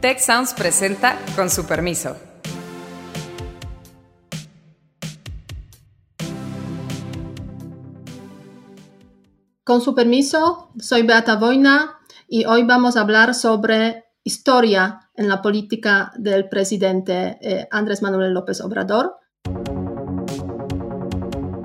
Tech Sounds presenta con su permiso. Con su permiso, soy Beata Boina y hoy vamos a hablar sobre historia en la política del presidente eh, Andrés Manuel López Obrador.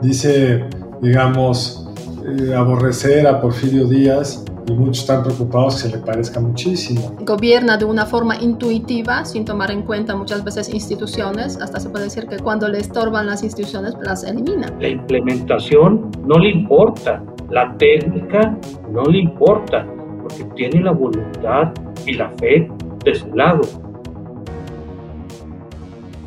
Dice, digamos, eh, aborrecer a Porfirio Díaz y muchos están preocupados que se le parezca muchísimo. Gobierna de una forma intuitiva, sin tomar en cuenta muchas veces instituciones, hasta se puede decir que cuando le estorban las instituciones, las elimina. La implementación no le importa, la técnica no le importa, porque tiene la voluntad y la fe de su lado.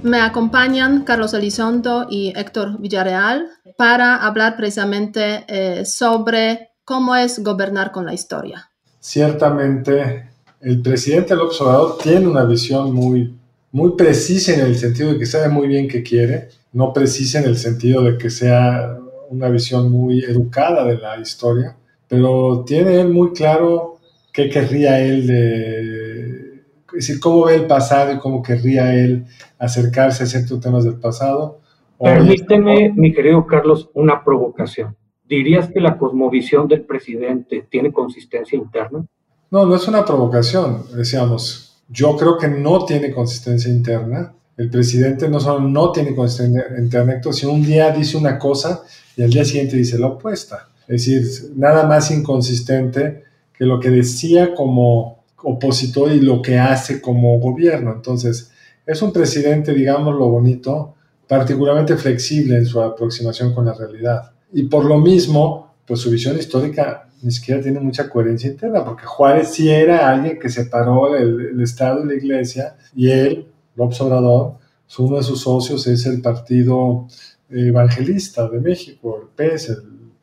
Me acompañan Carlos Elizondo y Héctor Villarreal para hablar precisamente eh, sobre cómo es gobernar con la historia. Ciertamente, el presidente López Obrador tiene una visión muy, muy precisa en el sentido de que sabe muy bien qué quiere, no precisa en el sentido de que sea una visión muy educada de la historia, pero tiene él muy claro qué querría él de, es decir, cómo ve el pasado y cómo querría él acercarse a ciertos temas del pasado. Permíteme, mi querido Carlos, una provocación. ¿Dirías que la cosmovisión del presidente tiene consistencia interna? No, no es una provocación. Decíamos, yo creo que no tiene consistencia interna. El presidente no solo no tiene consistencia interna, sino un día dice una cosa y al día siguiente dice la opuesta. Es decir, nada más inconsistente que lo que decía como opositor y lo que hace como gobierno. Entonces, es un presidente, digamos lo bonito, particularmente flexible en su aproximación con la realidad. Y por lo mismo, pues su visión histórica ni siquiera tiene mucha coherencia interna, porque Juárez sí era alguien que separó el, Estado y la Iglesia, y él, López Obrador, uno de sus socios es el Partido Evangelista de México, el PES,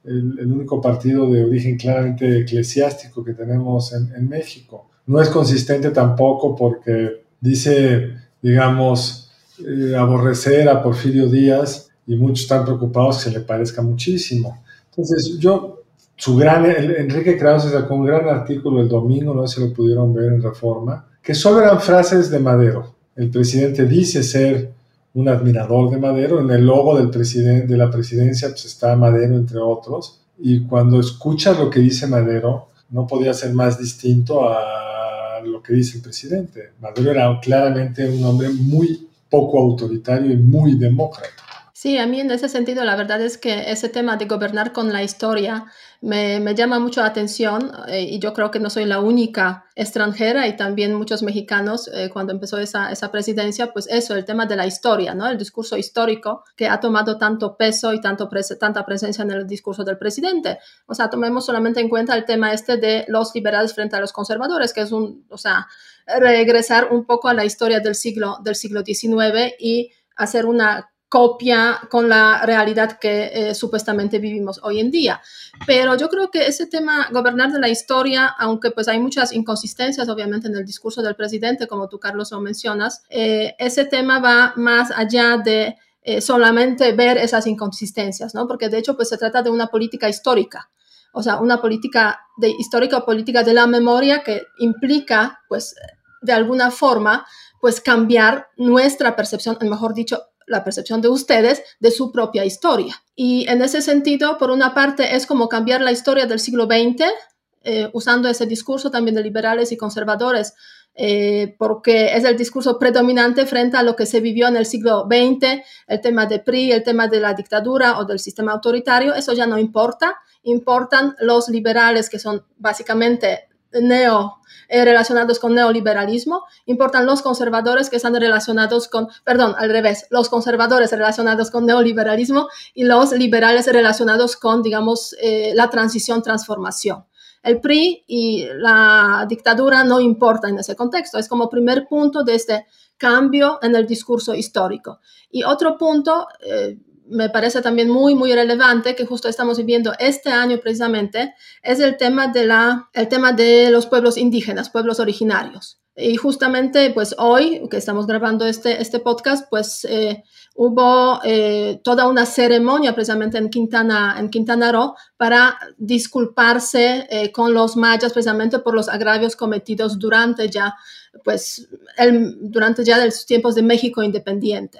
el, único partido de origen claramente eclesiástico que tenemos en, en México. No es consistente tampoco porque dice, digamos, eh, aborrecer a Porfirio Díaz y muchos están preocupados que se le parezca muchísimo. Entonces, yo, su gran, Enrique Krause sacó un gran artículo el domingo, no sé si lo pudieron ver en Reforma, que solo eran frases de Madero. El presidente dice ser un admirador de Madero, en el logo del presidente, de la presidencia pues está Madero entre otros, y cuando escuchas lo que dice Madero, no podía ser más distinto a lo que dice el presidente. Madero era claramente un hombre muy poco autoritario y muy demócrata. Sí, a mí en ese sentido la verdad es que ese tema de gobernar con la historia me, me llama mucho la atención eh, y yo creo que no soy la única extranjera y también muchos mexicanos eh, cuando empezó esa, esa, presidencia, pues eso, el tema de la historia, ¿no? El discurso histórico que ha tomado tanto peso y tanto tanta presencia en el discurso del presidente. O sea, tomemos solamente en cuenta el tema este de los liberales frente a los conservadores, que es un, o sea, regresar un poco a la historia del siglo, del siglo XIX y hacer una copia con la realidad que eh, supuestamente vivimos hoy en día. Pero yo creo que ese tema, gobernar de la historia, aunque pues hay muchas inconsistencias obviamente en el discurso del presidente, como tú Carlos lo mencionas, eh, ese tema va más allá de eh, solamente ver esas inconsistencias, ¿no? Porque de hecho pues se trata de una política histórica. O sea, una política de histórica o política de la memoria que implica, pues, de alguna forma, pues cambiar nuestra percepción, mejor dicho, la percepción de ustedes de su propia historia. Y en ese sentido, por una parte, es como cambiar la historia del siglo XX, eh, usando ese discurso también de liberales y conservadores, eh, porque es el discurso predominante frente a lo que se vivió en el siglo XX, el tema de PRI, el tema de la dictadura o del sistema autoritario, eso ya no importa, importan los liberales que son básicamente neo eh, relacionados con neoliberalismo, importan los conservadores que están relacionados con, perdón, al revés, los conservadores relacionados con neoliberalismo y los liberales relacionados con, digamos, eh, la transición, transformación. El PRI y la dictadura no importan en ese contexto, es como primer punto de este cambio en el discurso histórico. Y otro punto, eh, me parece también muy, muy relevante que justo estamos viviendo este año precisamente, es el tema de, la, el tema de los pueblos indígenas, pueblos originarios. Y justamente, pues hoy que estamos grabando este, este podcast, pues eh, hubo eh, toda una ceremonia precisamente en Quintana, en Quintana Roo para disculparse eh, con los mayas precisamente por los agravios cometidos durante ya, pues, durante ya los tiempos de México independiente.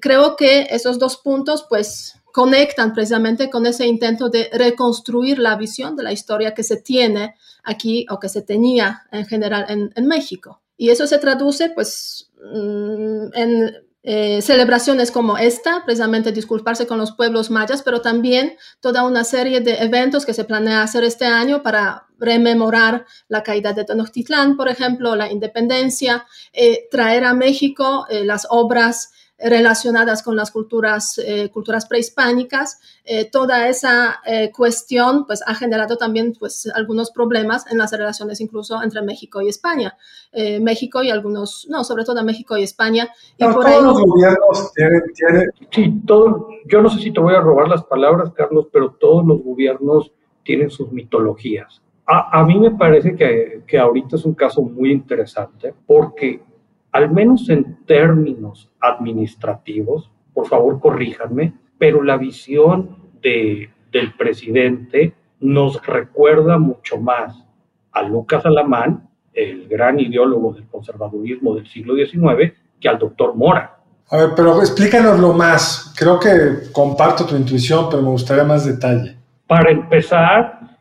Creo que esos dos puntos, pues, conectan precisamente con ese intento de reconstruir la visión de la historia que se tiene aquí o que se tenía en general en, México. Y eso se traduce pues mm, en eh, celebraciones como esta, precisamente disculparse con los pueblos mayas, pero también toda una serie de eventos que se planea hacer este año para rememorar la caída de Tenochtitlán, por ejemplo, la independencia, eh, traer a México eh, las obras relacionadas con las culturas, eh, culturas prehispánicas. Eh, toda esa eh, cuestión pues, ha generado también pues, algunos problemas en las relaciones incluso entre México y España. México y algunos, no, sobre todo México y España. Y por todos los gobiernos tienen, tienen... Sí, todo, yo no sé si te voy a robar las palabras, Carlos, pero todos los gobiernos tienen sus mitologías. A, a mí me parece que, que ahorita es un caso muy interesante porque al menos en términos administrativos, por favor corríjanme, pero la visión de, del presidente nos recuerda mucho más a Lucas Alamán, el gran ideólogo del conservadurismo del siglo XIX, que al doctor Mora. A ver, pero explícanoslo más. Creo que comparto tu intuición, pero me gustaría más detalle. Para empezar,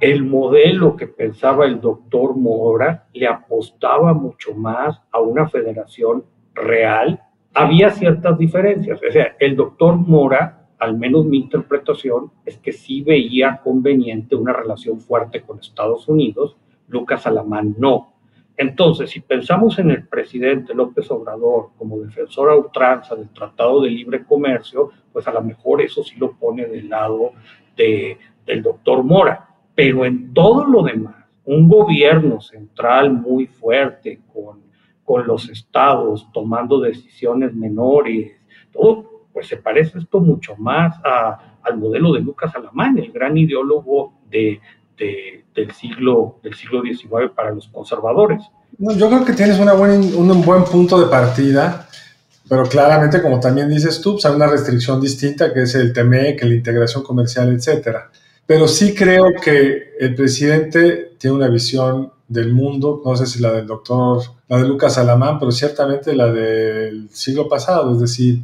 el modelo que pensaba el doctor Mora le apostaba mucho más a una federación real. Había ciertas diferencias. O sea, el doctor Mora, al menos mi interpretación, es que sí veía conveniente una relación fuerte con Estados Unidos. Lucas Alamán no. Entonces, si pensamos en el presidente López Obrador como defensor a ultranza del Tratado de Libre Comercio, pues a lo mejor eso sí lo pone del lado de, del doctor Mora. Pero en todo lo demás, un gobierno central muy fuerte con, con los estados tomando decisiones menores, todo, pues se parece esto mucho más a, al modelo de Lucas Alamán, el gran ideólogo de, del, siglo, del siglo XIX para los conservadores. yo creo que tienes una un buen punto de partida, pero claramente, como también dices tú, pues hay una restricción distinta que es el TME, que la integración comercial, etcétera. Pero sí creo que el presidente tiene una visión del mundo, no sé si la del doctor, la de Lucas Alamán, pero ciertamente la del siglo pasado, es decir,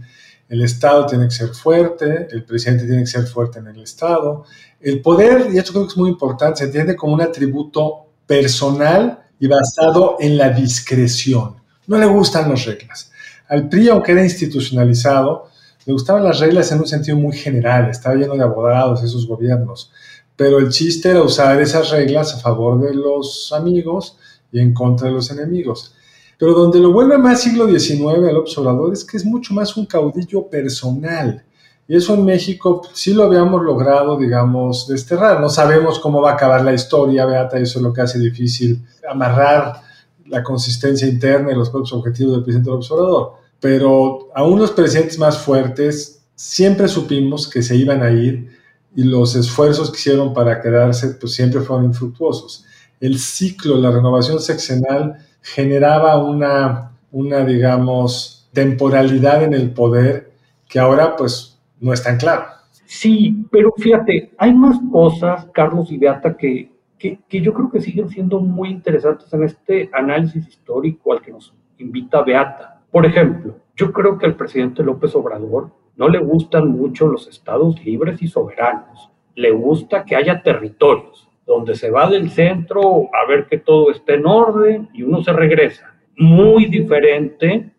el Estado tiene que ser fuerte, el presidente tiene que ser fuerte en el Estado. El poder, y esto creo que es muy importante, se entiende como un atributo personal y basado en la discreción. No le gustan las reglas. Al PRI, aunque era institucionalizado, me gustaban las reglas en un sentido muy general, estaba lleno de abogados esos gobiernos, pero el chiste era usar esas reglas a favor de los amigos y en contra de los enemigos. Pero donde lo vuelve más siglo XIX al observador es que es mucho más un caudillo personal. Y eso en México sí lo habíamos logrado, digamos, desterrar. No sabemos cómo va a acabar la historia, Beata, eso es lo que hace difícil amarrar la consistencia interna y los propios objetivos del presidente del observador pero aún los presidentes más fuertes siempre supimos que se iban a ir y los esfuerzos que hicieron para quedarse pues siempre fueron infructuosos. El ciclo, la renovación sexenal generaba una, una digamos, temporalidad en el poder que ahora pues no es tan claro. Sí, pero fíjate, hay más cosas, Carlos y Beata, que, que, que yo creo que siguen siendo muy interesantes en este análisis histórico al que nos invita Beata. Por ejemplo, yo creo que al presidente López Obrador no le gustan mucho los estados libres y soberanos. Le gusta que haya territorios donde se va del centro a ver que todo esté en orden y uno se regresa. Muy diferente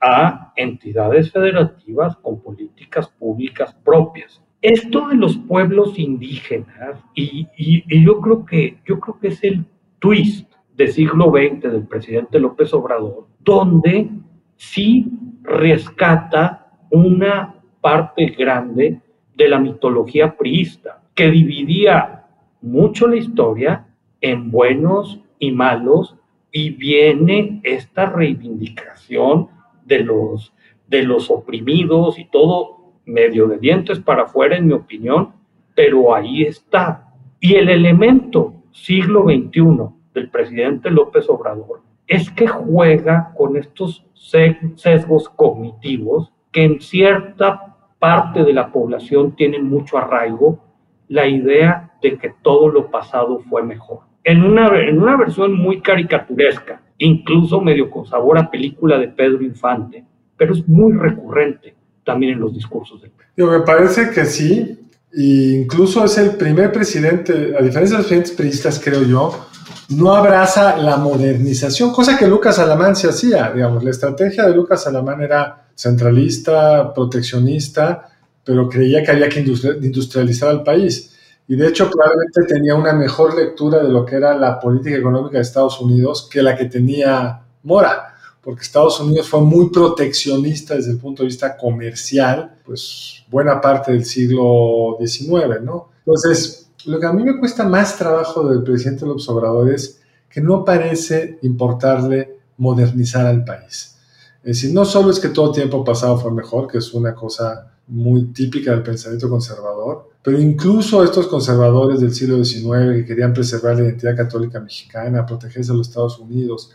a entidades federativas con políticas públicas propias. Esto de los pueblos indígenas, y, y, yo, creo que, yo creo que es el twist del siglo XX del presidente López Obrador, donde sí rescata una parte grande de la mitología priista, que dividía mucho la historia en buenos y malos, y viene esta reivindicación de los, de los oprimidos y todo medio de dientes para afuera, en mi opinión, pero ahí está. Y el elemento siglo XXI del presidente López Obrador es que juega con estos sesgos cognitivos que en cierta parte de la población tienen mucho arraigo la idea de que todo lo pasado fue mejor. En una, en una versión muy caricaturesca, incluso medio con sabor a película de Pedro Infante, pero es muy recurrente también en los discursos del Yo me parece que sí, e incluso es el primer presidente, a diferencia de los presidentes periodistas, creo yo, no abraza la modernización, cosa que Lucas Alamán se hacía, digamos, la estrategia de Lucas Alamán era centralista, proteccionista, pero creía que había que industrializar al país. Y de hecho probablemente tenía una mejor lectura de lo que era la política económica de Estados Unidos que la que tenía Mora, porque Estados Unidos fue muy proteccionista desde el punto de vista comercial, pues buena parte del siglo XIX, ¿no? Entonces, lo que a mí me cuesta más trabajo del presidente López Obrador es que no parece importarle modernizar al país. Es decir, no solo es que todo tiempo pasado fue mejor, que es una cosa muy típica del pensamiento conservador, pero incluso estos conservadores del siglo XIX que querían preservar la identidad católica mexicana, protegerse a los Estados Unidos,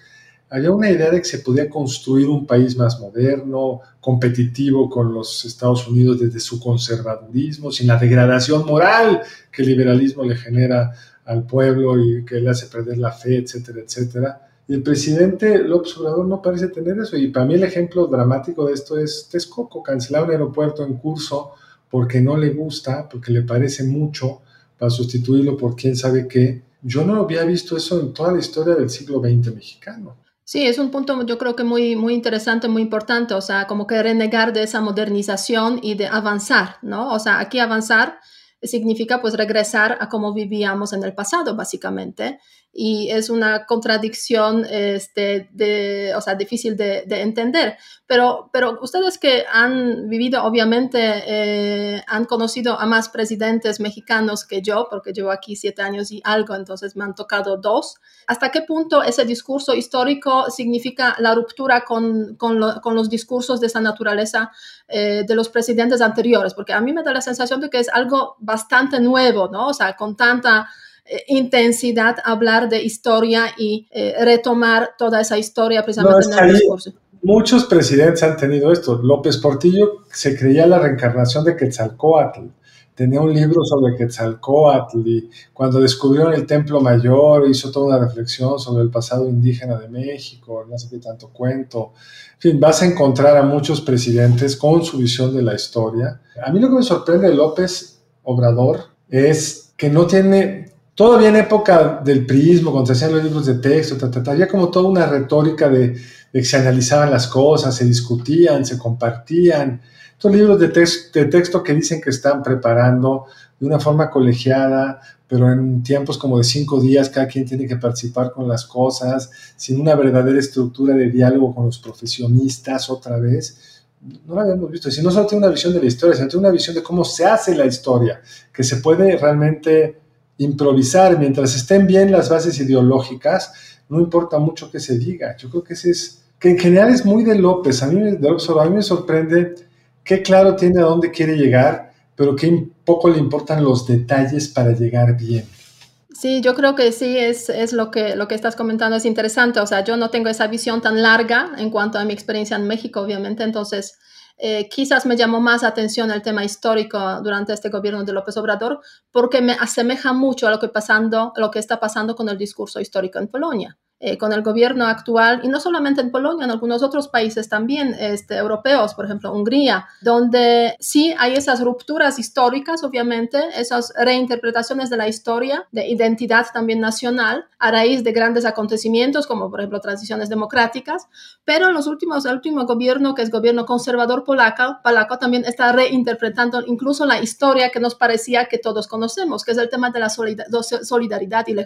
había una idea de que se podía construir un país más moderno, competitivo con los Estados Unidos desde su conservadurismo, sin la degradación moral que el liberalismo le genera al pueblo y que le hace perder la fe, etcétera, etcétera. Y el presidente López Obrador no parece tener eso. Y para mí el ejemplo dramático de esto es Texcoco, cancelar un aeropuerto en curso porque no le gusta, porque le parece mucho, para sustituirlo por quién sabe qué. Yo no había visto eso en toda la historia del siglo XX mexicano. Sí, es un punto yo creo que muy, muy interesante, muy importante, o sea, como que renegar de esa modernización y de avanzar, ¿no? O sea, aquí avanzar significa pues regresar a cómo vivíamos en el pasado, básicamente, y es una contradicción este, de, o sea, difícil de, entender. Pero, pero ustedes que han vivido, obviamente, eh, han conocido a más presidentes mexicanos que yo, porque llevo aquí siete años y algo, entonces me han tocado dos. ¿Hasta qué punto ese discurso histórico significa la ruptura con, con, los discursos de esa naturaleza eh, de los presidentes anteriores? Porque a mí me da la sensación de que es algo bastante nuevo, ¿no? O sea, con tanta eh, intensidad hablar de historia y eh, retomar toda esa historia precisamente en el discurso. Muchos presidentes han tenido esto. López Portillo se creía la reencarnación de Quetzalcoatl. Tenía un libro sobre Quetzalcoatl y cuando descubrieron el Templo Mayor hizo toda una reflexión sobre el pasado indígena de México, no sé qué tanto cuento. En fin, vas a encontrar a muchos presidentes con su visión de la historia. A mí lo que me sorprende de López Obrador es que no tiene Todavía en época del priismo, cuando se hacían los libros de texto, había como toda una retórica de, que se analizaban las cosas, se discutían, se compartían. Estos libros de, de texto que dicen que están preparando de una forma colegiada, pero en tiempos como de cinco días, cada quien tiene que participar con las cosas, sin una verdadera estructura de diálogo con los profesionistas otra vez. No lo habíamos visto. Si no solo tiene una visión de la historia, sino tiene una visión de cómo se hace la historia, que se puede realmente improvisar mientras estén bien las bases ideológicas, no importa mucho que se diga. Yo creo que ese es, que en general es muy de López. A mí, de a mí me sorprende qué claro tiene a dónde quiere llegar, pero qué poco le importan los detalles para llegar bien. Sí, yo creo que sí, es, es, lo, que, lo que estás comentando, es interesante. O sea, yo no tengo esa visión tan larga en cuanto a mi experiencia en México, obviamente, entonces eh, quizás me llamó más atención el tema histórico durante este gobierno de López Obrador porque me asemeja mucho a lo que, pasando, lo que está pasando con el discurso histórico en Polonia. Eh, con el gobierno actual, y no solamente en Polonia, en algunos otros países también este, europeos, por ejemplo Hungría, donde sí hay esas rupturas históricas, obviamente, esas reinterpretaciones de la historia, de identidad también nacional, a raíz de grandes acontecimientos, como por ejemplo transiciones democráticas, pero en los últimos, el último gobierno, que es gobierno conservador polaco, polaco también está reinterpretando incluso la historia que nos parecía que todos conocemos, que es el tema de la solidaridad y la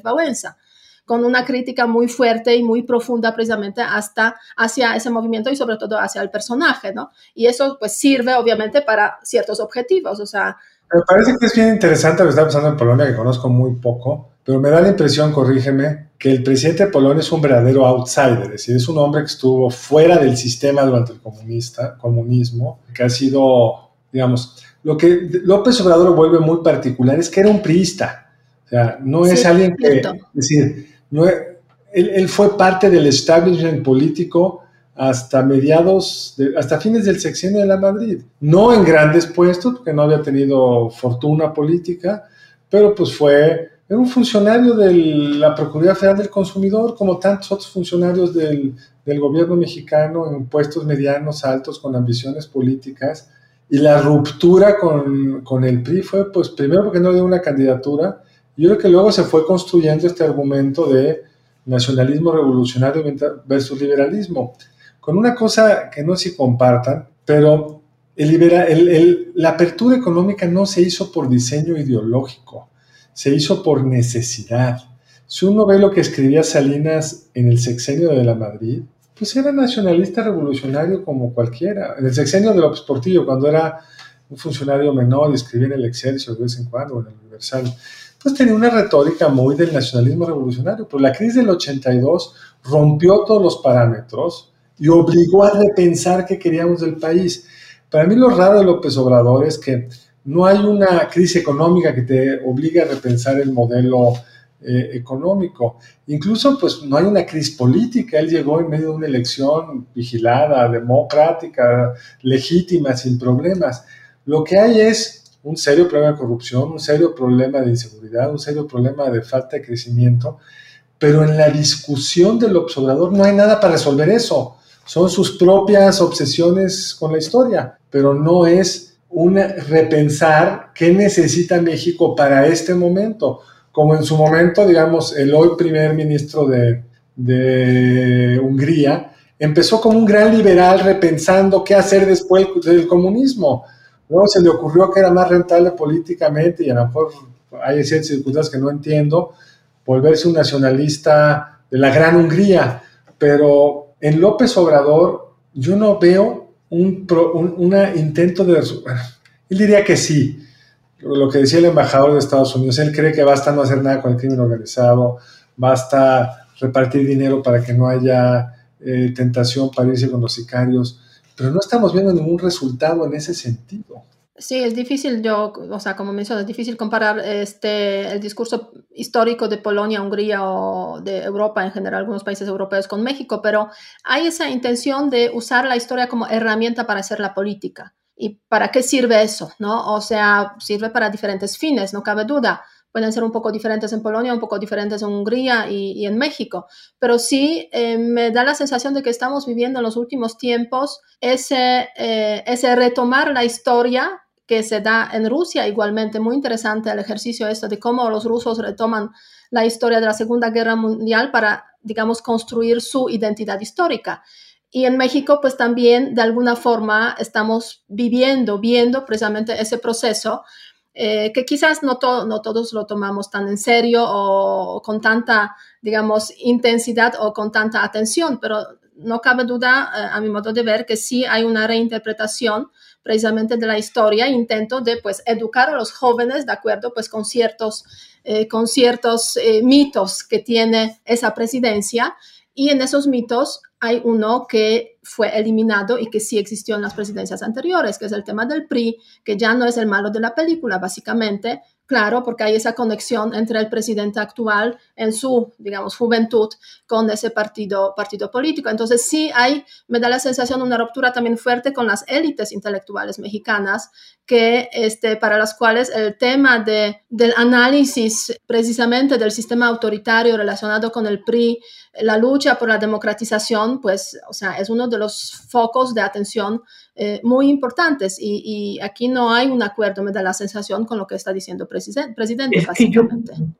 con una crítica muy fuerte y muy profunda precisamente hasta hacia ese movimiento y sobre todo hacia el personaje, ¿no? Y eso pues sirve obviamente para ciertos objetivos, o sea... Me parece que es bien interesante lo que está pasando en Polonia, que conozco muy poco, pero me da la impresión, corrígeme, que el presidente de Polonia es un verdadero outsider, es decir, es un hombre que estuvo fuera del sistema durante el comunista, comunismo, que ha sido, digamos, lo que López Obrador vuelve muy particular es que era un priista, o sea, no es alguien que, es decir, no, él, fue parte del establishment político hasta mediados, hasta fines del sexenio de la Madrid. No en grandes puestos, porque no había tenido fortuna política, pero pues fue era un funcionario de la Procuraduría Federal del Consumidor, como tantos otros funcionarios del, del, gobierno mexicano en puestos medianos, altos, con ambiciones políticas. Y la ruptura con, con el PRI fue, pues, primero porque no dio una candidatura, yo creo que luego se fue construyendo este argumento de nacionalismo revolucionario versus liberalismo, con una cosa que no se compartan, pero el el, la apertura económica no se hizo por diseño ideológico se hizo por necesidad. Si uno ve lo que escribía Salinas en el sexenio de la Madrid, pues era nacionalista revolucionario como cualquiera. En el sexenio de López Portillo, cuando era un funcionario menor y escribía en el Excelsior de vez en cuando, en el Universal, pues tenía una retórica muy del nacionalismo revolucionario. Pero la crisis del 82 rompió todos los parámetros y obligó a repensar qué queríamos del país. Para mí lo raro de López Obrador es que no hay una crisis económica que te obligue a repensar el modelo eh, económico. Incluso, pues, no hay una crisis política. Él llegó en medio de una elección vigilada, democrática, legítima, sin problemas. Lo que hay es un serio problema de corrupción, un serio problema de inseguridad, un serio problema de falta de crecimiento, pero en la discusión del observador no hay nada para resolver eso. Son sus propias obsesiones con la historia, pero no es un repensar qué necesita México para este momento, como en su momento, digamos, el hoy primer ministro de, de Hungría empezó como un gran liberal repensando qué hacer después del comunismo. Luego se le ocurrió que era más rentable políticamente y a lo mejor hay ciertas circunstancias que no entiendo, volverse un nacionalista de la gran Hungría. Pero en López Obrador yo no veo un, intento de... él diría que sí, lo que decía el embajador de Estados Unidos, él cree que basta no hacer nada con el crimen organizado, basta repartir dinero para que no haya eh, tentación para irse con los sicarios, pero no estamos viendo ningún resultado en ese sentido. Sí, es difícil, yo, o sea, como mencioné, es difícil comparar este, el discurso histórico de Polonia, Hungría o de Europa en general, algunos países europeos con México, pero hay esa intención de usar la historia como herramienta para hacer la política. ¿Y para qué sirve eso? ¿no? O sea, sirve para diferentes fines, no cabe duda. Pueden ser un poco diferentes en Polonia, un poco diferentes en Hungría y, en México, pero sí eh, me da la sensación de que estamos viviendo en los últimos tiempos ese, eh, ese retomar la historia que se da en Rusia, igualmente muy interesante el ejercicio esto de cómo los rusos retoman la historia de la Segunda Guerra Mundial para, digamos, construir su identidad histórica. Y en México, pues también de alguna forma estamos viviendo, viendo precisamente ese proceso eh, que quizás no, no todos lo tomamos tan en serio o con tanta, digamos, intensidad o con tanta atención, pero no cabe duda, eh, a mi modo de ver, que sí hay una reinterpretación precisamente de la historia, intento de pues educar a los jóvenes de acuerdo pues con ciertos, eh, con ciertos eh, mitos que tiene esa presidencia. Y en esos mitos hay uno que fue eliminado y que sí existió en las presidencias anteriores, que es el tema del PRI, que ya no es el malo de la película, básicamente, Claro, porque hay esa conexión entre el presidente actual en su, digamos, juventud con ese partido, partido político. Entonces sí hay, me da la sensación, una ruptura también fuerte con las élites intelectuales mexicanas, que este, para las cuales el tema de, del análisis precisamente del sistema autoritario relacionado con el PRI, la lucha por la democratización, pues, o sea, es uno de los focos de atención eh, muy importantes y, aquí no hay un acuerdo, me da la sensación con lo que está diciendo el presidente. Es que yo,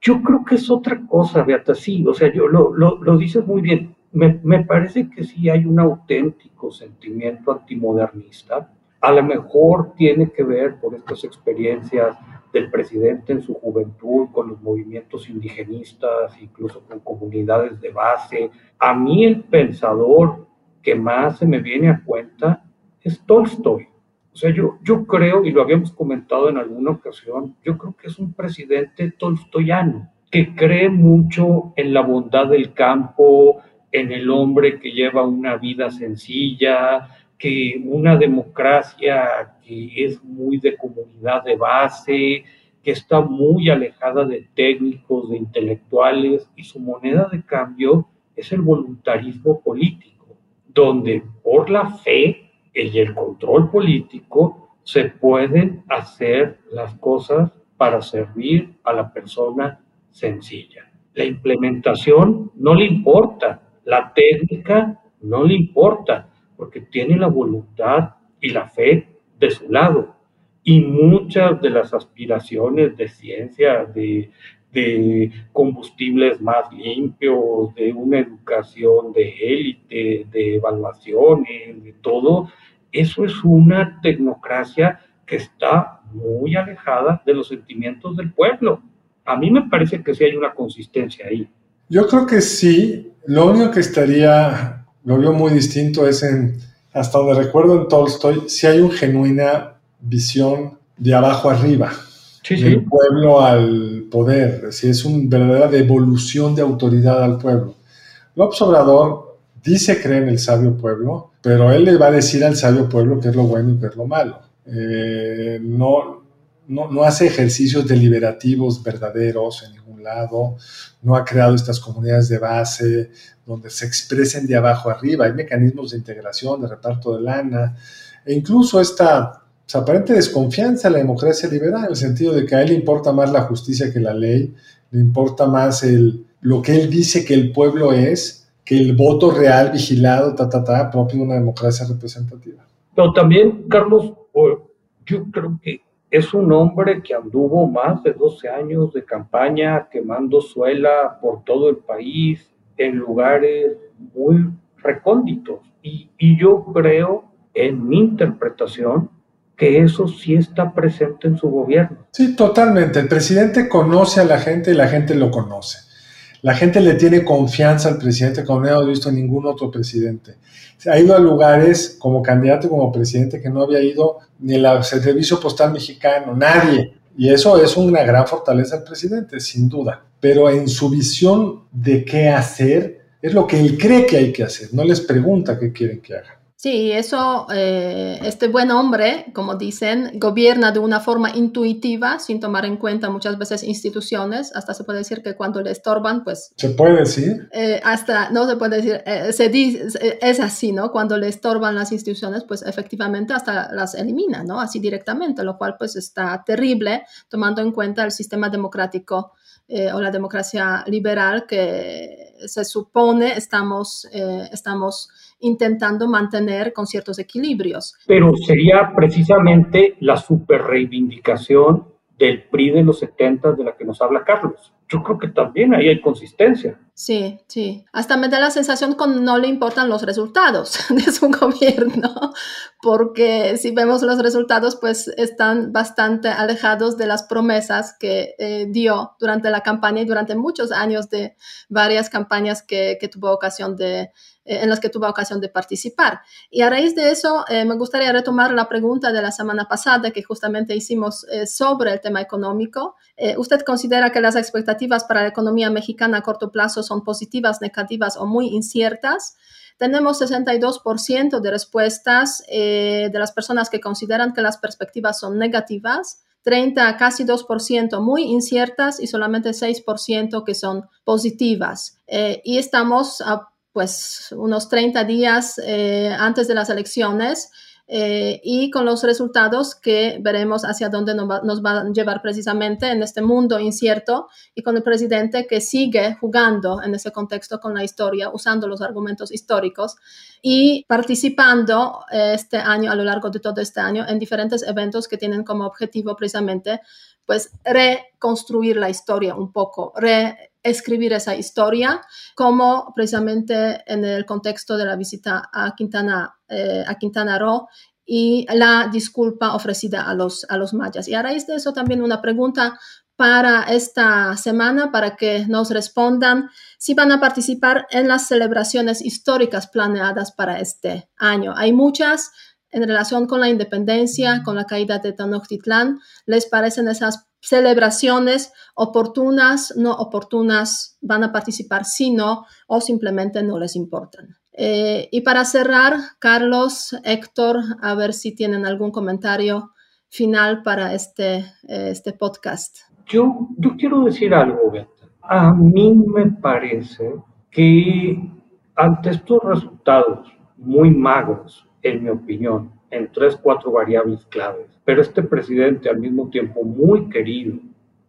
yo, creo que es otra cosa, Beata, sí, o sea, yo lo, lo, lo dices muy bien. Me, me, parece que sí hay un auténtico sentimiento antimodernista. A lo mejor tiene que ver por estas experiencias del presidente en su juventud, con los movimientos indigenistas, incluso con comunidades de base. A mí el pensador que más se me viene a cuenta es Tolstoy. O sea, yo, yo creo, y lo habíamos comentado en alguna ocasión, yo creo que es un presidente tolstoyano, que cree mucho en la bondad del campo, en el hombre que lleva una vida sencilla, que una democracia que es muy de comunidad de base, que está muy alejada de técnicos, de intelectuales, y su moneda de cambio es el voluntarismo político, donde por la fe y el control político se pueden hacer las cosas para servir a la persona sencilla. La implementación no le importa, la técnica no le importa, porque tiene la voluntad y la fe de su lado. Y muchas de las aspiraciones de ciencia, de, de combustibles más limpios, de una educación de élite, de evaluaciones, de todo, eso es una tecnocracia que está muy alejada de los sentimientos del pueblo. A mí me parece que sí hay una consistencia ahí. Yo creo que sí. Lo único que estaría, lo veo muy distinto, es en, hasta donde recuerdo en Tolstoy, si hay una genuina visión de abajo arriba, del pueblo al poder, si es una verdadera devolución de autoridad al pueblo. López Obrador dice creer en el sabio pueblo, pero él le va a decir al sabio pueblo qué es lo bueno y qué es lo malo. Eh, no, no, hace ejercicios deliberativos verdaderos en ningún lado, no ha creado estas comunidades de base donde se expresen de abajo arriba, hay mecanismos de integración, de reparto de lana, e incluso esta aparente desconfianza en la democracia liberal, en el sentido de que a él le importa más la justicia que la ley, le importa más el, lo que él dice que el pueblo es, que el voto real vigilado, ta, ta, ta, propio de una democracia representativa. Pero también, Carlos, yo creo que es un hombre que anduvo más de 12 años de campaña quemando suela por todo el país en lugares muy recónditos. Y yo creo, en mi interpretación, que eso sí está presente en su gobierno. Sí, totalmente. El presidente conoce a la gente y la gente lo conoce. La gente le tiene confianza al presidente como no hemos visto ningún otro presidente. Ha ido a lugares como candidato, como presidente, que no había ido ni el Servicio Postal Mexicano, nadie. Y eso es una gran fortaleza del presidente, sin duda. Pero en su visión de qué hacer, es lo que él cree que hay que hacer. No les pregunta qué quieren que haga. Sí, eso, eh, este buen hombre, como dicen, gobierna de una forma intuitiva, sin tomar en cuenta muchas veces instituciones, hasta se puede decir que cuando le estorban, pues... ¿Se puede decir? Eh, hasta, no se puede decir, eh, se dice, es así, ¿no? Cuando le estorban las instituciones, pues efectivamente hasta las elimina, ¿no? Así directamente, lo cual pues está terrible, tomando en cuenta el sistema democrático o la democracia liberal que se supone estamos, estamos intentando mantener con ciertos equilibrios. Pero sería precisamente la super reivindicación del PRI de los 70 de la que nos habla Carlos. Yo creo que también ahí hay consistencia. Sí, sí. Hasta me da la sensación que no le importan los resultados de su gobierno, porque si vemos los resultados, pues están bastante alejados de las promesas que eh, dio durante la campaña y durante muchos años de varias campañas que tuvo ocasión de, en las que tuve ocasión de participar. Y a raíz de eso, eh, me gustaría retomar la pregunta de la semana pasada que justamente hicimos eh, sobre el tema económico. ¿Usted considera que las expectativas para la economía mexicana a corto plazo son positivas, negativas o muy inciertas? Tenemos 62% de respuestas de las personas que consideran que las perspectivas son negativas. 30, casi 2% muy inciertas y solamente 6% que son positivas. y estamos pues unos 30 días eh, antes de las elecciones eh, y con los resultados que veremos hacia dónde nos va, nos va, a llevar precisamente en este mundo incierto y con el presidente que sigue jugando en ese contexto con la historia, usando los argumentos históricos y participando eh, este año, a lo largo de todo este año, en diferentes eventos que tienen como objetivo precisamente pues reconstruir la historia un poco, reescribir esa historia, como precisamente en el contexto de la visita a Quintana, eh, a Quintana Roo y la disculpa ofrecida a los, a los mayas. Y a raíz de eso también una pregunta para esta semana, para que nos respondan si van a participar en las celebraciones históricas planeadas para este año. Hay muchas, en relación con la independencia, con la caída de Tenochtitlán, les parecen esas celebraciones oportunas, no oportunas, van a participar si no o simplemente no les importan. Eh, y para cerrar, Carlos, Héctor, a ver si tienen algún comentario final para este, eh, este podcast. Yo, yo quiero decir algo, Beto. A mí me parece que ante estos resultados muy magros, en mi opinión, en tres, cuatro variables claves, pero este presidente al mismo tiempo muy querido,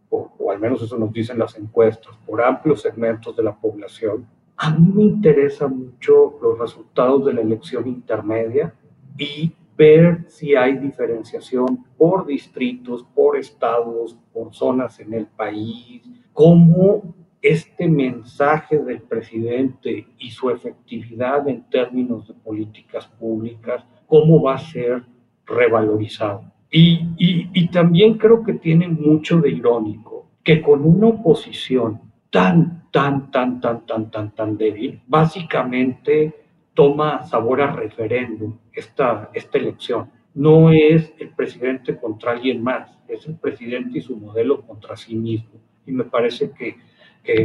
o, al menos eso nos dicen las encuestas, por amplios segmentos de la población, a mí me interesan mucho los resultados de la elección intermedia y ver si hay diferenciación por distritos, por estados, por zonas en el país, cómo este mensaje del presidente y su efectividad en términos de políticas públicas, cómo va a ser revalorizado. Y, y, y también creo que tiene mucho de irónico que con una oposición tan, tan, tan, tan, tan, tan, tan débil, básicamente toma sabor a referéndum esta, esta elección. No es el presidente contra alguien más, es el presidente y su modelo contra sí mismo. Y me parece que,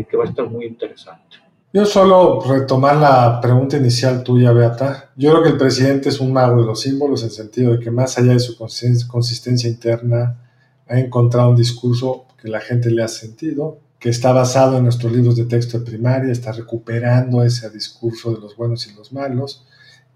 que, va a estar muy interesante. Yo solo retomar la pregunta inicial tuya, Beata. Yo creo que el presidente es un mago de los símbolos en el sentido de que más allá de su consistencia interna, ha encontrado un discurso que la gente le ha sentido, que está basado en nuestros libros de texto de primaria, está recuperando ese discurso de los buenos y los malos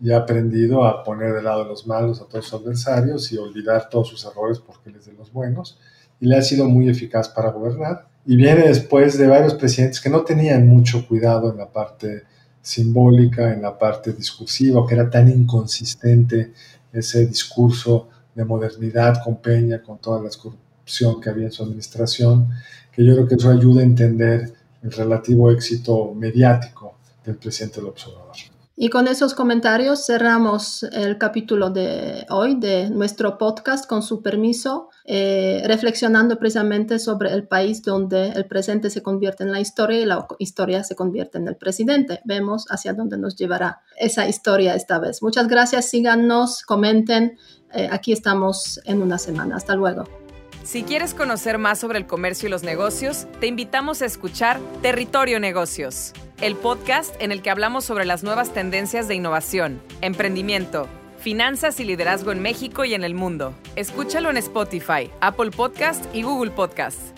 y ha aprendido a poner de lado de los malos a todos sus adversarios y olvidar todos sus errores porque él es de los buenos y le ha sido muy eficaz para gobernar. Y viene después de varios presidentes que no tenían mucho cuidado en la parte simbólica, en la parte discursiva, que era tan inconsistente ese discurso de modernidad con Peña, con toda la corrupción que había en su administración, que yo creo que eso ayuda a entender el relativo éxito mediático del presidente López Obrador. Y con esos comentarios cerramos el capítulo de hoy de nuestro podcast con su permiso, eh, reflexionando precisamente sobre el país donde el presente se convierte en la historia y la historia se convierte en el presidente. Vemos hacia dónde nos llevará esa historia esta vez. Muchas gracias, síganos, comenten. Eh, aquí estamos en una semana. Hasta luego. Si quieres conocer más sobre el comercio y los negocios, te invitamos a escuchar Territorio Negocios, el podcast en el que hablamos sobre las nuevas tendencias de innovación, emprendimiento, finanzas y liderazgo en México y en el mundo. Escúchalo en Spotify, Apple Podcast y Google Podcast.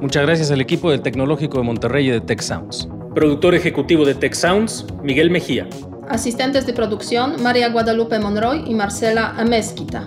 Muchas gracias al equipo del Tecnológico de Monterrey y de Tech Sounds. Productor ejecutivo de Tech Sounds, Miguel Mejía. Asistentes de producción, María Guadalupe Monroy y Marcela Amezquita.